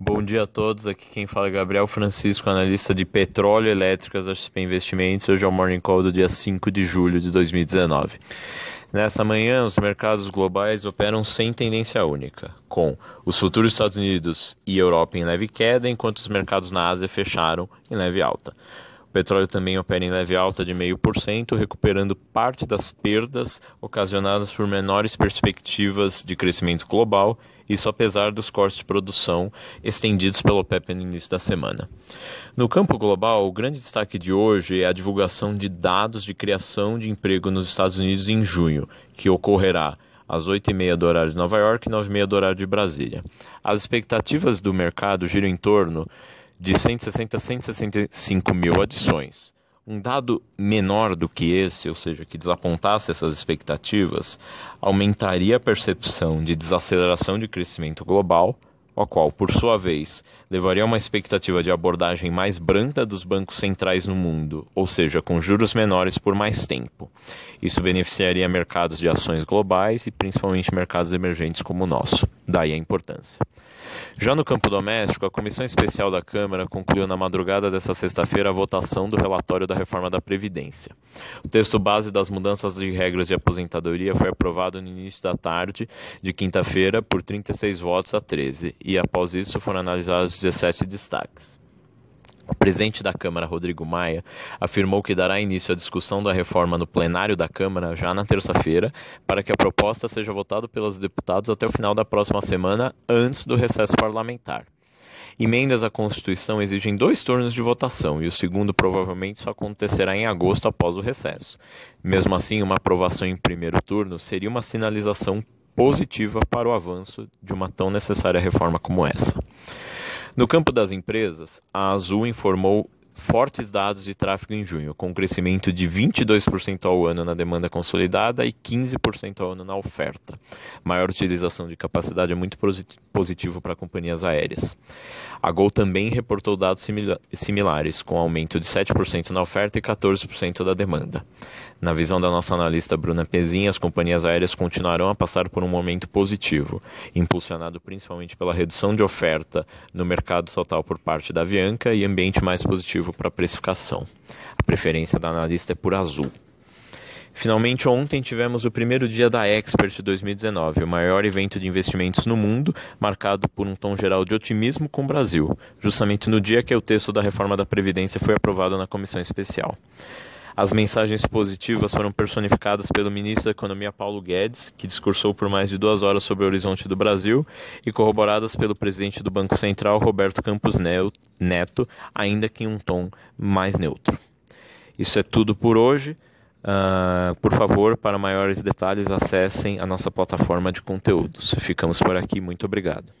Bom dia a todos, aqui quem fala é Gabriel Francisco, analista de petróleo elétricas da XP Investimentos. Hoje é o Morning Call do dia 5 de julho de 2019. Nessa manhã, os mercados globais operam sem tendência única, com os futuros Estados Unidos e Europa em leve queda, enquanto os mercados na Ásia fecharam em leve alta. O petróleo também opera em leve alta de 0,5%, recuperando parte das perdas ocasionadas por menores perspectivas de crescimento global, isso apesar dos cortes de produção estendidos pelo OPEP no início da semana. No campo global, o grande destaque de hoje é a divulgação de dados de criação de emprego nos Estados Unidos em junho, que ocorrerá às 8h30 do horário de Nova York e 9h30 do horário de Brasília. As expectativas do mercado giram em torno de 160 a 165 mil adições. Um dado menor do que esse, ou seja, que desapontasse essas expectativas, aumentaria a percepção de desaceleração de crescimento global, o qual, por sua vez, levaria a uma expectativa de abordagem mais branda dos bancos centrais no mundo, ou seja, com juros menores por mais tempo. Isso beneficiaria mercados de ações globais e principalmente mercados emergentes como o nosso. Daí a importância. Já no campo doméstico, a Comissão Especial da Câmara concluiu na madrugada desta sexta-feira a votação do relatório da reforma da Previdência. O texto base das mudanças de regras de aposentadoria foi aprovado no início da tarde de quinta-feira por 36 votos a 13, e após isso foram analisados 17 destaques. O presidente da Câmara, Rodrigo Maia, afirmou que dará início à discussão da reforma no plenário da Câmara já na terça-feira, para que a proposta seja votada pelos deputados até o final da próxima semana, antes do recesso parlamentar. Emendas à Constituição exigem dois turnos de votação e o segundo provavelmente só acontecerá em agosto após o recesso. Mesmo assim, uma aprovação em primeiro turno seria uma sinalização positiva para o avanço de uma tão necessária reforma como essa. No campo das empresas, a Azul informou fortes dados de tráfego em junho, com um crescimento de 22% ao ano na demanda consolidada e 15% ao ano na oferta. Maior utilização de capacidade é muito positivo para companhias aéreas. A Gol também reportou dados similares, com aumento de 7% na oferta e 14% da demanda. Na visão da nossa analista Bruna Pezin, as companhias aéreas continuarão a passar por um momento positivo, impulsionado principalmente pela redução de oferta no mercado total por parte da Avianca e ambiente mais positivo para a precificação. A preferência da analista é por azul. Finalmente, ontem tivemos o primeiro dia da Expert 2019, o maior evento de investimentos no mundo, marcado por um tom geral de otimismo com o Brasil, justamente no dia que o texto da reforma da Previdência foi aprovado na comissão especial. As mensagens positivas foram personificadas pelo ministro da Economia Paulo Guedes, que discursou por mais de duas horas sobre o horizonte do Brasil, e corroboradas pelo presidente do Banco Central, Roberto Campos Neto, ainda que em um tom mais neutro. Isso é tudo por hoje. Uh, por favor, para maiores detalhes, acessem a nossa plataforma de conteúdos. Ficamos por aqui. Muito obrigado.